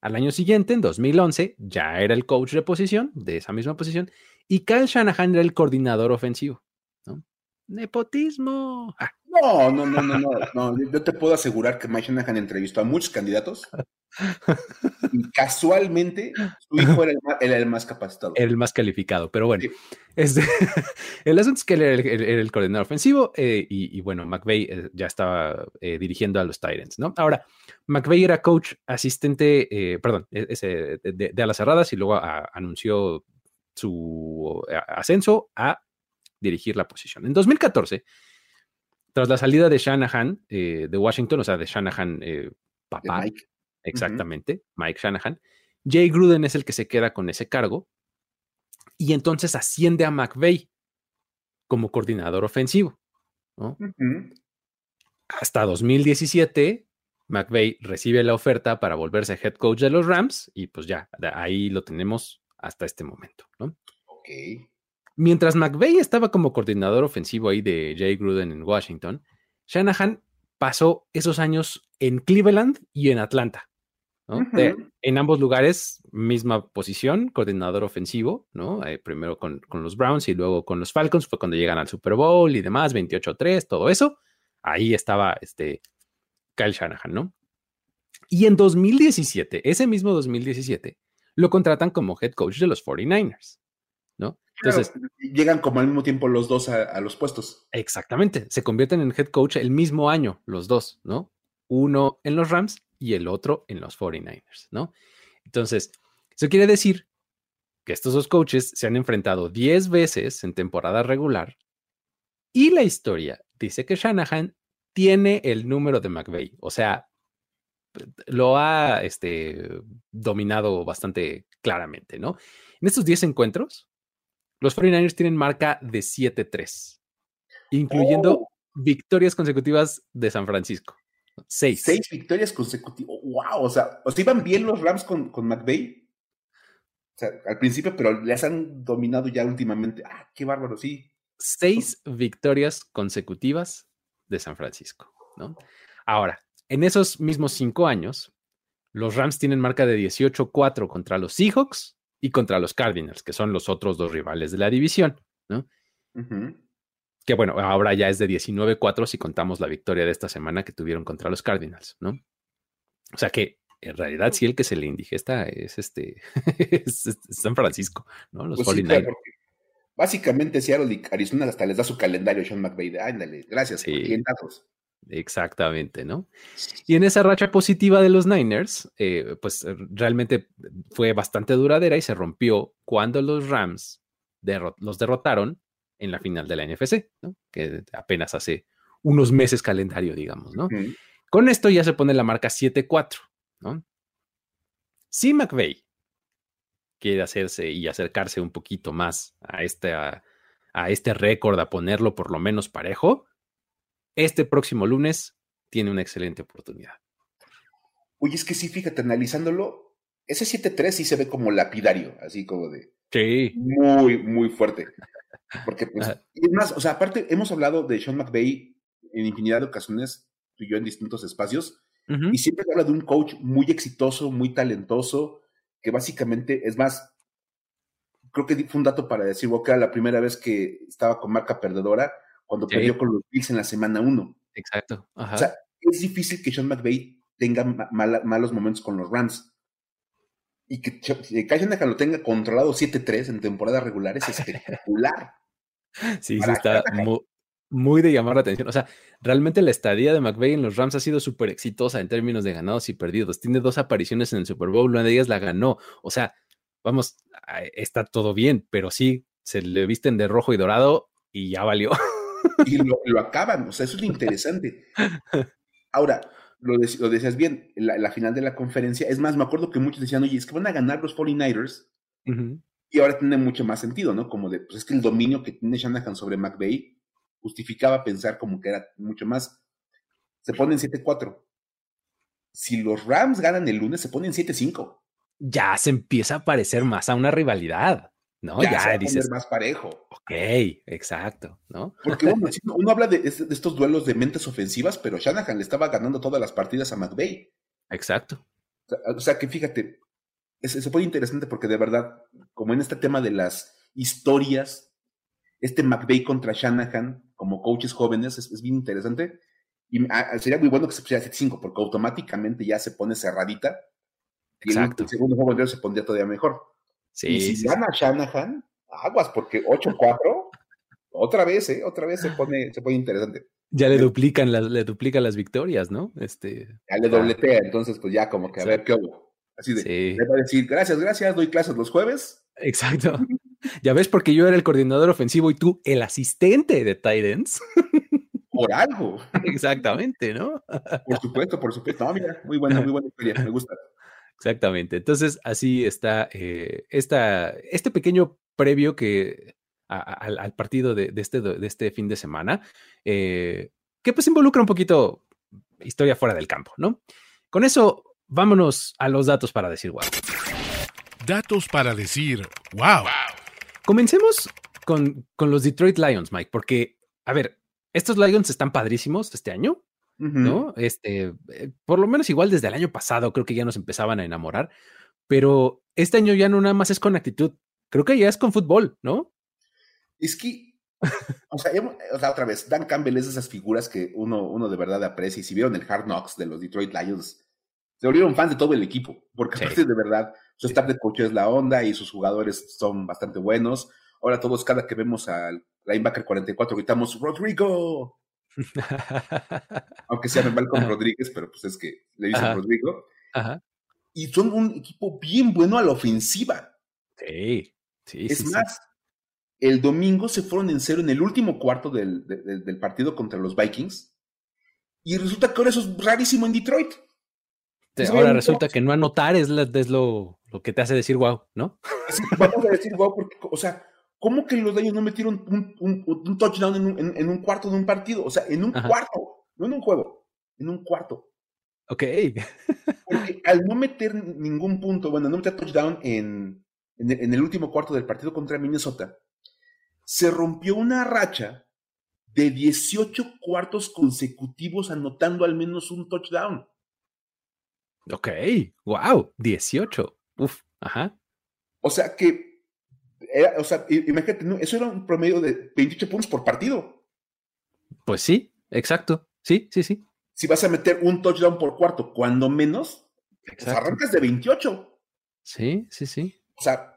Al año siguiente, en 2011, ya era el coach de posición, de esa misma posición, y Kyle Shanahan era el coordinador ofensivo, ¿no? Nepotismo. Ah. No, no, no, no, no, Yo te puedo asegurar que Mike Shanahan entrevistó a muchos candidatos [laughs] y casualmente su hijo era el, más, capacitado. Era el más calificado, pero bueno. Este, [laughs] el asunto es que él era el, coordinador ofensivo eh, y, bueno, McVeigh eh, ya estaba eh, dirigiendo a los Titans, ¿no? Ahora, McVeigh era coach asistente, perdón, e, ese, de, de, alas cerradas y luego anunció su ascenso a dirigir la posición. En 2014, tras la salida de Shanahan de Washington, o sea, de Shanahan papá, exactamente, Mike Shanahan, Jay Gruden es el que se queda con ese cargo y entonces asciende a McVeigh como coordinador ofensivo. Hasta 2017, McVeigh recibe la oferta para volverse head coach de los Rams y pues ya, ahí lo tenemos hasta este momento. ¿no? Mientras McVeigh estaba como coordinador ofensivo ahí de Jay Gruden en Washington, Shanahan pasó esos años en Cleveland y en Atlanta en ambos lugares, misma posición, coordinador ofensivo, ¿no? Eh, primero con, los Browns y luego con los Falcons, fue cuando llegan al Super Bowl y demás, 28-3, todo eso. Ahí estaba este Kyle Shanahan, ¿no? Y en 2017, ese mismo 2017, lo contratan como head coach de los 49ers, ¿no? Entonces, llegan como al mismo tiempo los dos a, a, los puestos. Exactamente, se convierten en head coach el mismo año, los dos, ¿no? Uno en los Rams y el otro en los 49ers, ¿no? Entonces, eso quiere decir que estos dos coaches se han enfrentado 10 veces en temporada regular y la historia dice que Shanahan tiene el número de McVeigh, o sea, lo ha este, dominado bastante claramente, ¿no? En estos 10 encuentros, los 49ers tienen marca de 7-3, incluyendo oh. victorias consecutivas de San Francisco. Seis. Seis victorias consecutivas. ¡Wow! O sea, o iban bien los Rams con, con McVeigh. O sea, al principio, pero les han dominado ya últimamente. ¡Ah, qué bárbaro! Sí. Seis victorias consecutivas de San Francisco, ¿no? Ahora, en esos mismos cinco años, los Rams tienen marca de 18-4 contra los Seahawks y contra los Cardinals, que son los otros dos rivales de la división, ¿no? que bueno, ahora ya es de 19-4 si contamos la victoria de esta semana que tuvieron contra los Cardinals, ¿no? O sea que en realidad sí el que se le indigesta es este, [laughs] San Francisco, ¿no? Los pues básicamente Seattle y Arizona hasta les da su calendario Sean McVay ándale, gracias, sí, Exactamente, ¿no? Y en esa racha positiva de los Niners, eh, pues realmente fue bastante duradera y se rompió cuando los Rams los derrotaron en la final de la NFC, que apenas hace unos meses calendario, digamos, ¿no? Con esto ya se pone la marca 7-4, ¿no? Si McVeigh quiere hacerse y acercarse un poquito más a este, a, este récord, a ponerlo por lo menos parejo, este próximo lunes tiene una excelente oportunidad. Oye, es que sí, fíjate, analizándolo, ese 7-3 sí se ve como lapidario, así como de... Sí. Muy, muy fuerte. Porque, pues, es más, o sea, aparte, hemos hablado de Sean McVay en infinidad de ocasiones, tú y yo en distintos espacios, y siempre habla de un coach muy exitoso, muy talentoso, que básicamente, es más, creo que fue un dato para decir, que era la primera vez que estaba con marca perdedora cuando perdió con los Bills en la semana 1. Exacto. O sea, es difícil que Sean McVay tenga malos momentos con los Rams. Y que, que Kyle lo tenga controlado 7-3 en temporada regular es espectacular. [laughs] sí, sí, está muy, de llamar la atención. O sea, realmente la estadía de McVay en los Rams ha sido súper exitosa en términos de ganados y perdidos. Tiene dos apariciones en el Super Bowl, una de ellas la ganó. O sea, vamos, está todo bien, pero sí, se le visten de rojo y dorado y ya valió. [laughs] Y lo, acaban, o sea, eso es lo interesante. Ahora, lo, decías bien, la, la, final de la conferencia, es más, me acuerdo que muchos decían, oye, es que van a ganar los 49ers, y ahora tiene mucho más sentido, ¿no? Como de, pues es que el dominio que tiene Shanahan sobre McVeigh justificaba pensar como que era mucho más. Se ponen 7-4. Si los Rams ganan el lunes, se ponen 7-5 ya se empieza a parecer más a una rivalidad, ¿no? Ya, ya dices. más parejo. Ok, exacto, ¿no? Porque bueno, uno habla de, estos duelos de mentes ofensivas, pero Shanahan le estaba ganando todas las partidas a McVeigh. Exacto. O sea, que fíjate, se pone interesante porque de verdad, como en este tema de las historias, este McVeigh contra Shanahan como coaches jóvenes es, bien interesante. Y ah, sería muy bueno que se pusiera 7-5 porque automáticamente ya se pone cerradita Exacto. el, segundo juego se pondría todavía mejor. Sí, y si gana Shanahan, aguas, porque 8-4, otra vez, ¿eh? Otra vez se pone, se pone interesante. Ya le duplican las, le duplican las victorias, ¿no? Este, ya le dobletea, entonces pues ya como que a ver qué hubo. Así de, sí. va a decir, gracias, gracias, doy clases los jueves. Exacto. ya ves, porque yo era el coordinador ofensivo y tú el asistente de Titans. Por algo. [laughs] Exactamente, ¿no? por supuesto, por supuesto. No, mira, muy buena, muy buena historia, me gusta. Exactamente. Entonces, así está eh, este pequeño previo que al, partido de, este, de este fin de semana, eh, que pues involucra un poquito historia fuera del campo, ¿no? Con eso, vámonos a los datos para decir wow. Datos para decir wow. Comencemos con, con los Detroit Lions, Mike, porque, a ver, estos Lions están padrísimos este año. ¿No? Este, eh, por lo menos igual desde el año pasado creo que ya nos empezaban a enamorar, pero este año ya no nada más es con actitud, creo que ya es con fútbol, ¿no? Es que, o sea, otra vez, Dan Campbell es de esas figuras que uno, uno de verdad aprecia y si vieron el Hard Knocks de los Detroit Lions, se volvieron fans de todo el equipo, porque aparte de verdad, su staff de coach es la onda y sus jugadores son bastante buenos. Ahora todos, cada que vemos al linebacker 44, gritamos, Rodrigo, [laughs] Aunque se llame Malcolm Rodríguez, pero pues es que le dicen Rodrigo. Y son un equipo bien bueno a la ofensiva. Sí, sí. Es más, el domingo se fueron en cero en el último cuarto del, partido contra los Vikings. Y resulta que ahora eso es rarísimo en Detroit. ahora resulta [laughs] que no anotar es, lo, lo, que te hace decir wow, ¿no? Vamos a decir wow porque, o sea, ¿Cómo que los Lions no metieron un, touchdown en un, cuarto de un partido? O sea, en un cuarto, no en un juego, en un cuarto. Ok. Porque al no meter ningún punto, bueno, no meter touchdown en, en, el, último cuarto del partido contra Minnesota, se rompió una racha de 18 cuartos consecutivos anotando al menos un touchdown. Ok, wow, 18. Uf, ajá. O sea que o sea, imagínate, eso era un promedio de 28 puntos por partido. Pues sí, exacto. Sí, sí, sí. Si vas a meter un touchdown por cuarto, cuando menos, pues arrancas de 28. Sí, sí, sí. O sea,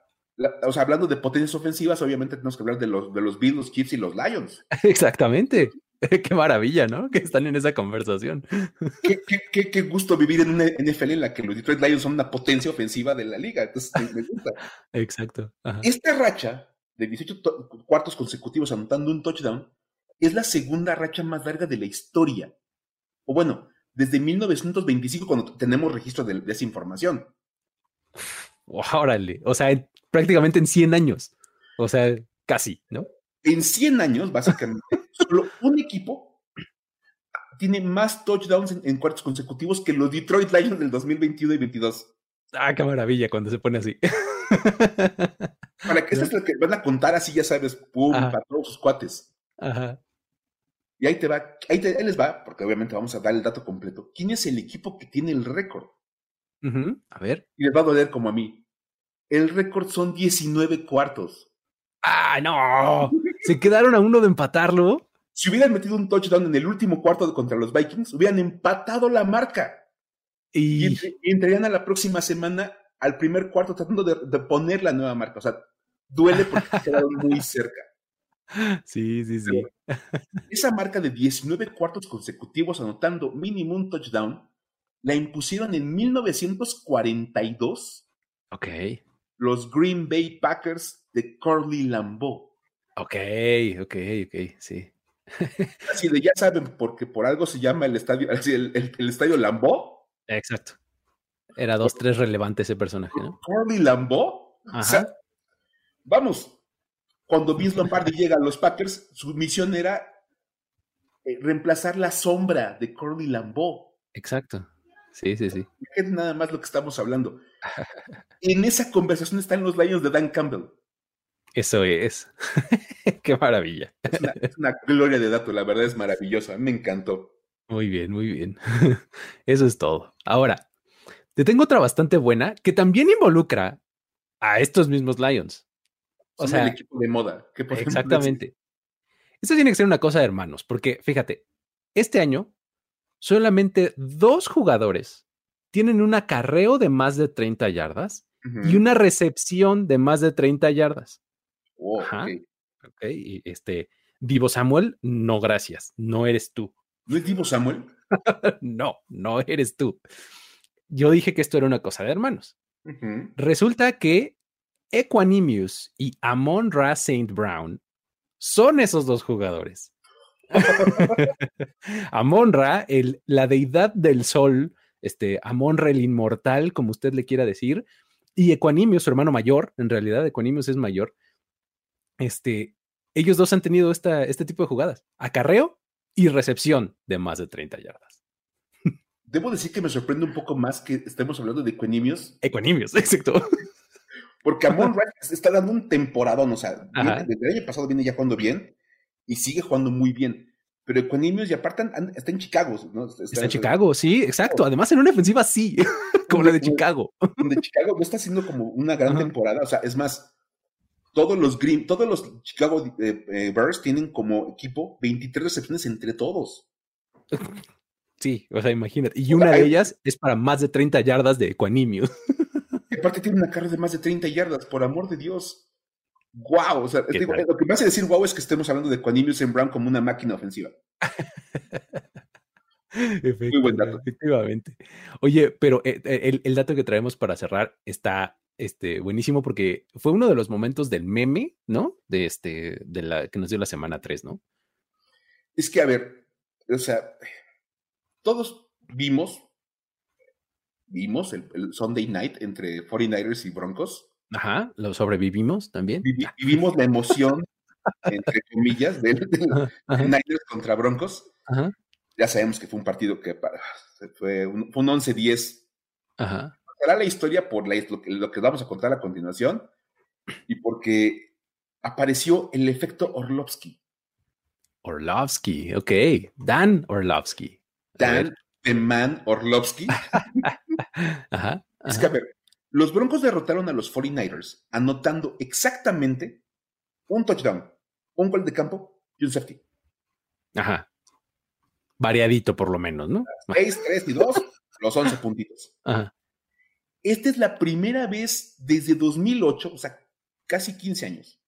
o sea, hablando de potencias ofensivas, obviamente tenemos que hablar de los, de los Bills, los Chiefs y los Lions. [laughs] Exactamente. [laughs] Qué maravilla, ¿no? Que están en esa conversación. [laughs] Qué, gusto vivir en una NFL en la que los Detroit Lions son una potencia ofensiva de la liga. Entonces, me gusta. [laughs] Exacto. Esta racha de 18 cuartos consecutivos anotando un touchdown es la segunda racha más larga de la historia. O bueno, desde 1925 cuando tenemos registro de, esa información. Órale. O sea, prácticamente en 100 años. O sea, casi, ¿no? En 100 años, básicamente, solo un equipo tiene más touchdowns en, cuartos consecutivos que los Detroit Lions del 2021 y 22. Ah, qué maravilla cuando se pone así. [laughs] Para que eso es que van a contar así, ya sabes, pum, para todos sus cuates. Ajá. Y ahí te va, ahí, te, les va, porque obviamente vamos a dar el dato completo. ¿Quién es el equipo que tiene el récord? A ver. Y les va a doler como a mí. El récord son 19 cuartos. ¡Ah, no! Se quedaron a uno de empatarlo. Si hubieran metido un touchdown en el último cuarto contra los Vikings, hubieran empatado la marca. Y, entrarían a la próxima semana al primer cuarto tratando de, poner la nueva marca. O sea, duele porque quedaron muy [laughs] cerca. Sí, sí, sí. esa marca de 19 cuartos consecutivos anotando mínimo un touchdown la impusieron en 1942. Ok. Los Green Bay Packers de Curly Lambeau. Ok, ok, ok, sí. [laughs] Así de ya saben, porque por algo se llama el estadio, [laughs] el, el, estadio Lambeau. Exacto. Era dos, tres relevante ese personaje, ¿no? Curly Lambeau. vamos, cuando Vince Lombardi llega a los Packers, su misión era eh, reemplazar la sombra de Curly Lambeau. Exacto. Sí, sí, sí. Es nada más lo que estamos hablando. [laughs] en esa conversación están los Lions de Dan Campbell. Eso es. [laughs] Qué maravilla. Es una, gloria de dato, la verdad es maravillosa. Me encantó. Muy bien, muy bien. [laughs] Eso es todo. Ahora, te tengo otra bastante buena que también involucra a estos mismos Lions. O sea, el equipo de moda. exactamente. Esto tiene que ser una cosa de hermanos, porque fíjate, este año solamente dos jugadores tienen un acarreo de más de 30 yardas y una recepción de más de 30 yardas. Oh, ok. Y este, Divo Samuel, no gracias, no eres tú. ¿No es Divo Samuel? [laughs] no, no eres tú. Yo dije que esto era una cosa de hermanos. Resulta que Equanimous y Amon Ra St. Brown son esos dos jugadores. [laughs] Amon-Ra, la deidad del sol, este, Amon-Ra el inmortal, como usted le quiera decir, y Equanimous, su hermano mayor, en realidad Equanimous es mayor, este, ellos dos han tenido esta, este tipo de jugadas, acarreo y recepción de más de 30 yardas. Debo decir que me sorprende un poco más que estemos hablando de Equanimous. Equanimous, [laughs] exacto. Porque Amon Ra está dando un temporadón, o sea, desde el año pasado viene ya jugando bien y sigue jugando muy bien. Pero Equanimous y aparte está en Chicago, ¿no? Está, en Chicago, sí, exacto. Además, en una ofensiva sí, [laughs] como la de Chicago. Donde Chicago no está haciendo como una gran temporada. O sea, es más, todos los Green, todos los Chicago eh, eh, Bears tienen como equipo 23 recepciones entre todos. Sí, o sea, imagínate. Y una de ellas es para más de 30 yardas de Equanimous. [laughs] Aparte tiene una carga de más de 30 yardas, por amor de Dios. ¡Wow! O sea, lo que me hace decir wow es que estemos hablando de Quanimius en Brown como una máquina ofensiva. [laughs] Muy buen dato. Efectivamente. Oye, pero eh, el, dato que traemos para cerrar está este, buenísimo porque fue uno de los momentos del meme, ¿no? De este, de la que nos dio la semana 3, ¿no? Es que, a ver, o sea, todos vimos, vimos el, el Sunday night entre 49ers y Broncos Ajá, lo sobrevivimos también. vivimos la emoción, entre comillas, de, Niners contra Broncos. Ya sabemos que fue un partido que fue un, 11-10. Ajá. Será la historia por lo, que, lo que vamos a contar a continuación y porque apareció el efecto Orlovsky. Orlovsky, ok. Dan Orlovsky. Dan, the man Orlovsky. [laughs] Ajá, Es que, a ver, los Broncos derrotaron a los 49ers anotando exactamente un touchdown, un gol de campo y un safety. Ajá. Variadito por lo menos, ¿no? 6, 3 y 2, los 11 puntitos. Ajá. Esta es la primera vez desde 2008, o sea, casi 15 años,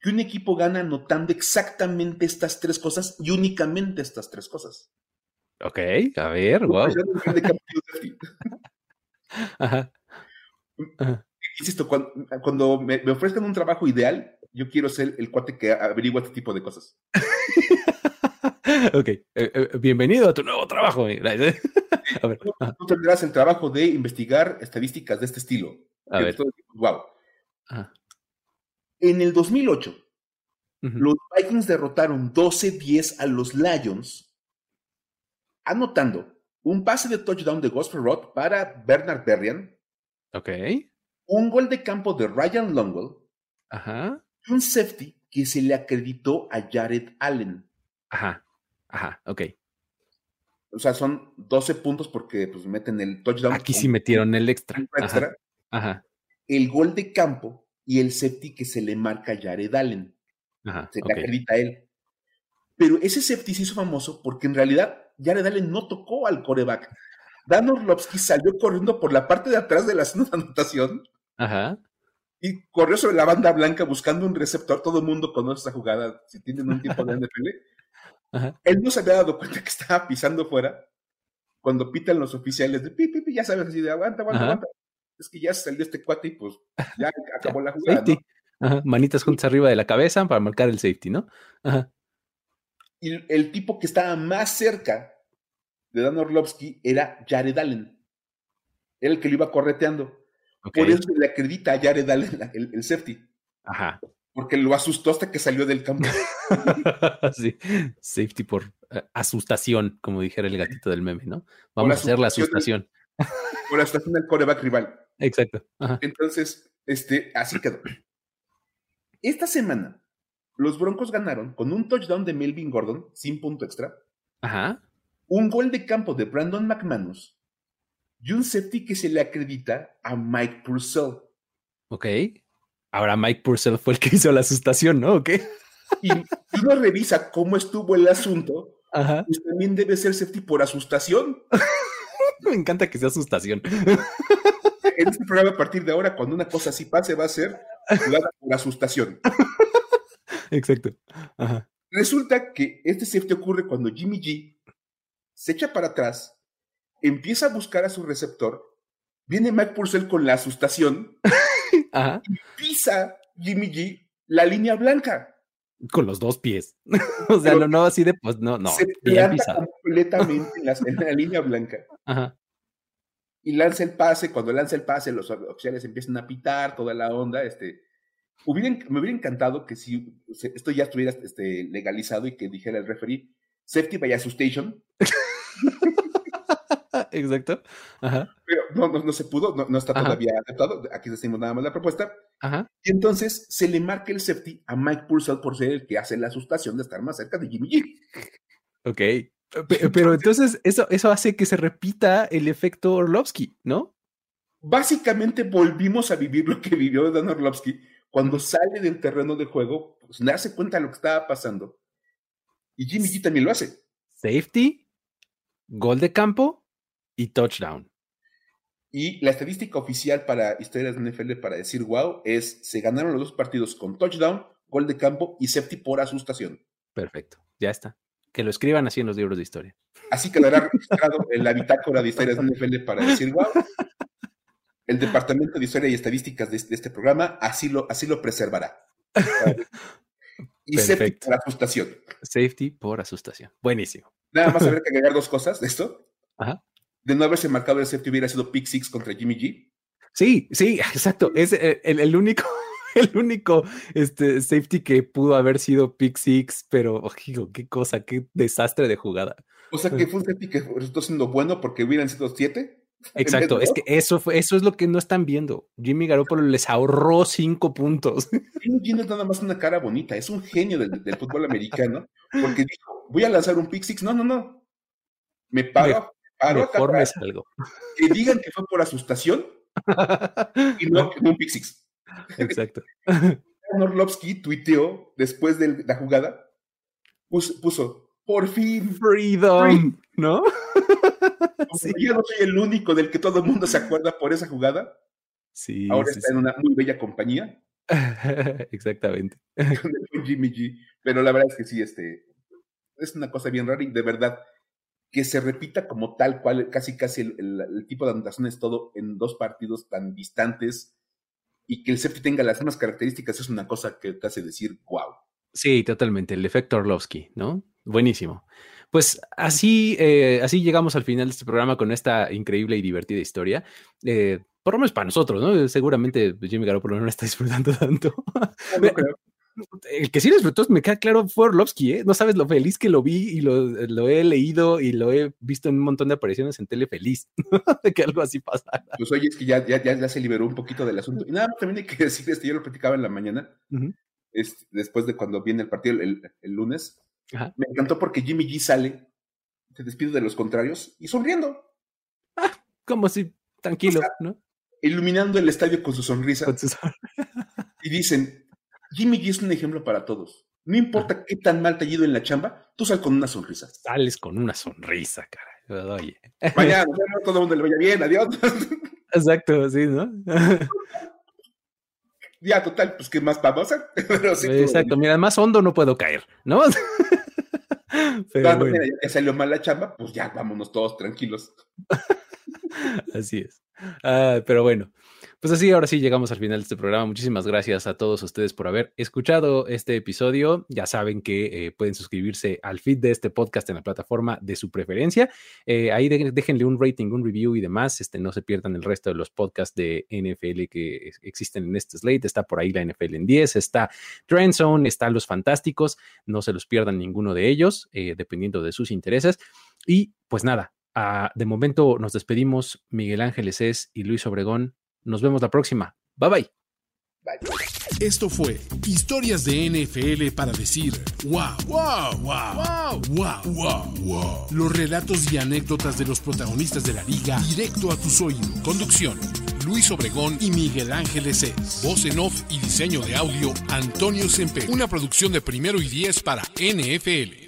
que un equipo gana anotando exactamente estas tres cosas y únicamente estas tres cosas. Ok, a ver, wow. [laughs] Ajá. Insisto, cuando, me, ofrezcan un trabajo ideal, yo quiero ser el cuate que averigua este tipo de cosas. [laughs] ok, eh, eh, bienvenido a tu nuevo trabajo. [laughs] [laughs] a ver. Tú, tendrás el trabajo de investigar estadísticas de este estilo. A ver. wow. En el 2008, los Vikings derrotaron 12-10 a los Lions, anotando un pase de touchdown de Gosper Roth para Bernard Berrian, Ok. Un gol de campo de Ryan Longwell. Ajá. Y un safety que se le acreditó a Jared Allen. Ajá. Ajá. Ok. O sea, son 12 puntos porque pues meten el touchdown. Aquí sí metieron el extra. extra. Ajá. el gol de campo y el safety que se le marca a Jared Allen. se le acredita a él. Pero ese safety se hizo famoso porque en realidad Jared Allen no tocó al coreback. Dan Orlovsky salió corriendo por la parte de atrás de la zona de anotación. Y corrió sobre la banda blanca buscando un receptor. Todo el mundo conoce esa jugada si tienen un tiempo de NFL. Él no se había dado cuenta que estaba pisando fuera cuando pitan los oficiales de pi, pi, ya sabes, así de aguanta, aguanta, aguanta. Es que ya salió este cuate y pues ya [laughs] acabó la jugada. Manitas juntas arriba de la cabeza para marcar el safety, ¿no? Y el tipo que estaba más cerca de Dan Orlovsky era Jared Allen. Era el que lo iba correteando. Por eso le acredita a Jared Allen el, safety. Ajá. Porque lo asustó hasta que salió del campo. [laughs] sí, safety por eh, asustación, como dijera el gatito del meme, ¿no? Vamos a hacer la asustación. por la asustación del coreback rival. Exacto. Entonces, este, así quedó. Esta semana, los Broncos ganaron con un touchdown de Melvin Gordon, sin punto extra. Ajá. Un gol de campo de Brandon McManus y un safety que se le acredita a Mike Purcell. Ok. Ahora Mike Purcell fue el que hizo la asustación, ¿no? Ok. Y uno revisa cómo estuvo el asunto, Ajá. pues también debe ser safety por asustación. [laughs] Me encanta que sea asustación. En este programa, a partir de ahora, cuando una cosa así pase, va a ser jugada por asustación. Exacto. Resulta que este safety ocurre cuando Jimmy G se echa para atrás, empieza a buscar a su receptor, viene Mike Purcell con la asustación [laughs] y pisa Jimmy G la línea blanca. Con los dos pies. [laughs] o sea, no, no así de, pues no, no. Se planta completamente [laughs] en la, línea blanca. Ajá. Y lanza el pase. Cuando lanza el pase, los oficiales empiezan a pitar toda la onda. Este, me hubiera encantado que si esto ya estuviera este, legalizado y que dijera el referee, safety by assustation. [laughs] [laughs] Exacto. Ajá. Pero no, no, se pudo, no, está todavía aceptado. Aquí decimos nada más la propuesta. Ajá. Y entonces se le marca el safety a Mike Purcell por ser el que hace la asustación de estar más cerca de Jimmy G. Ok. Pero entonces eso, eso hace que se repita el efecto Orlovsky, ¿no? Básicamente volvimos a vivir lo que vivió Dan Orlovsky cuando sale del terreno de juego, pues darse cuenta de lo que estaba pasando. Y Jimmy G también lo hace. Safety, gol de campo y touchdown. Y la estadística oficial para historias de NFL para decir wow es se ganaron los dos partidos con touchdown, gol de campo y safety por asustación. Perfecto, ya está. Que lo escriban así en los libros de historia. Así quedará registrado en la bitácora de historias de NFL para decir wow. El Departamento de Historia y Estadísticas de este, este programa así lo, así lo preservará. Y safety por asustación. Safety por asustación. Buenísimo. Nada más haber que agregar dos cosas de esto. Ajá de no haberse marcado el safety hubiera sido pick six contra Jimmy G. Sí, sí, exacto. Es eh, el, único, [laughs] el único este, safety que pudo haber sido pick six, pero qué cosa, qué desastre de jugada. O sea que fue un safety que resultó siendo bueno porque hubieran sido siete. [laughs] Exacto, es que eso, fue, eso es lo que no están viendo. Jimmy Garoppolo les ahorró cinco puntos. [laughs] Jimmy G no es nada más una cara bonita, es un genio del, fútbol americano, porque dijo, voy a lanzar un pick six. No, no, no. Me algo. Que digan que fue por asustación y no [laughs] que fue un Pixix. Exacto. [laughs] Orlovsky tuiteó después de la jugada, puso, por fin. Freedom, ¿no? [laughs] Yo no soy el único del que todo el mundo se acuerda por esa jugada. Sí. Ahora está en una muy bella compañía. Exactamente. Jimmy G. Pero la verdad es que sí, este, es una cosa bien rara y de verdad que se repita como tal cual, casi casi el, tipo de anotaciones todo en dos partidos tan distantes y que el safety tenga las mismas características es una cosa que te hace decir wow. Sí, totalmente, el efecto Orlovsky, ¿no? Buenísimo. Pues así, eh, así llegamos al final de este programa con esta increíble y divertida historia. Eh, por lo menos para nosotros, ¿no? Seguramente Jimmy Garoppolo no la está disfrutando [laughs] tanto. No, creo el que sí disfrutó, me queda claro, fue Orlovsky, ¿eh? No sabes lo feliz que lo vi y lo, he leído y lo he visto en un montón de apariciones en tele feliz [laughs] de que algo así pasara. Pues oye, es que ya, ya, ya, se liberó un poquito del asunto. Y nada, también hay que [laughs] decir, este, yo lo platicaba en la mañana, después de cuando viene el partido el, lunes. Me encantó porque Jimmy G sale, se despide de los contrarios y sonriendo. Ah, como si tranquilo, ¿no? iluminando el estadio con su sonrisa. [laughs] y dicen, Jimmy G es un ejemplo para todos. No importa qué tan mal te ha ido en la chamba, tú sal con una sonrisa. Sales con una sonrisa, cara. Oye. Mañana, todo el mundo le vaya bien, adiós. [laughs] Exacto, sí, ¿no? [laughs] ya, total, pues qué más vamos a hacer. Exacto, mira, más hondo no puedo caer, ¿no? [laughs] Pero ya salió mal la chamba, pues ya vámonos todos tranquilos. Así es. Ah, pero bueno, pues así, ahora sí llegamos al final de este programa. Muchísimas gracias a todos ustedes por haber escuchado este episodio. Ya saben que eh, pueden suscribirse al feed de este podcast en la plataforma de su preferencia. Eh, ahí déjenle un rating, un review y demás. Este, no se pierdan el resto de los podcasts de NFL que existen en este slate. Está por ahí la NFL en 10, está Trend Zone, está Los Fantásticos. No se los pierdan ninguno de ellos, eh, dependiendo de sus intereses. Y pues nada, ah, de momento nos despedimos. Miguel Ángeles es y Luis Obregón. Nos vemos la próxima. Bye bye. Esto fue Historias de NFL para decir wow, wow, wow, wow, wow, wow, Los relatos y anécdotas de los protagonistas de la liga directo a tus oídos. Conducción: Luis Obregón y Miguel Ángeles es. Voz en off y diseño de audio: Antonio Sempe. Una producción de primero y diez para NFL.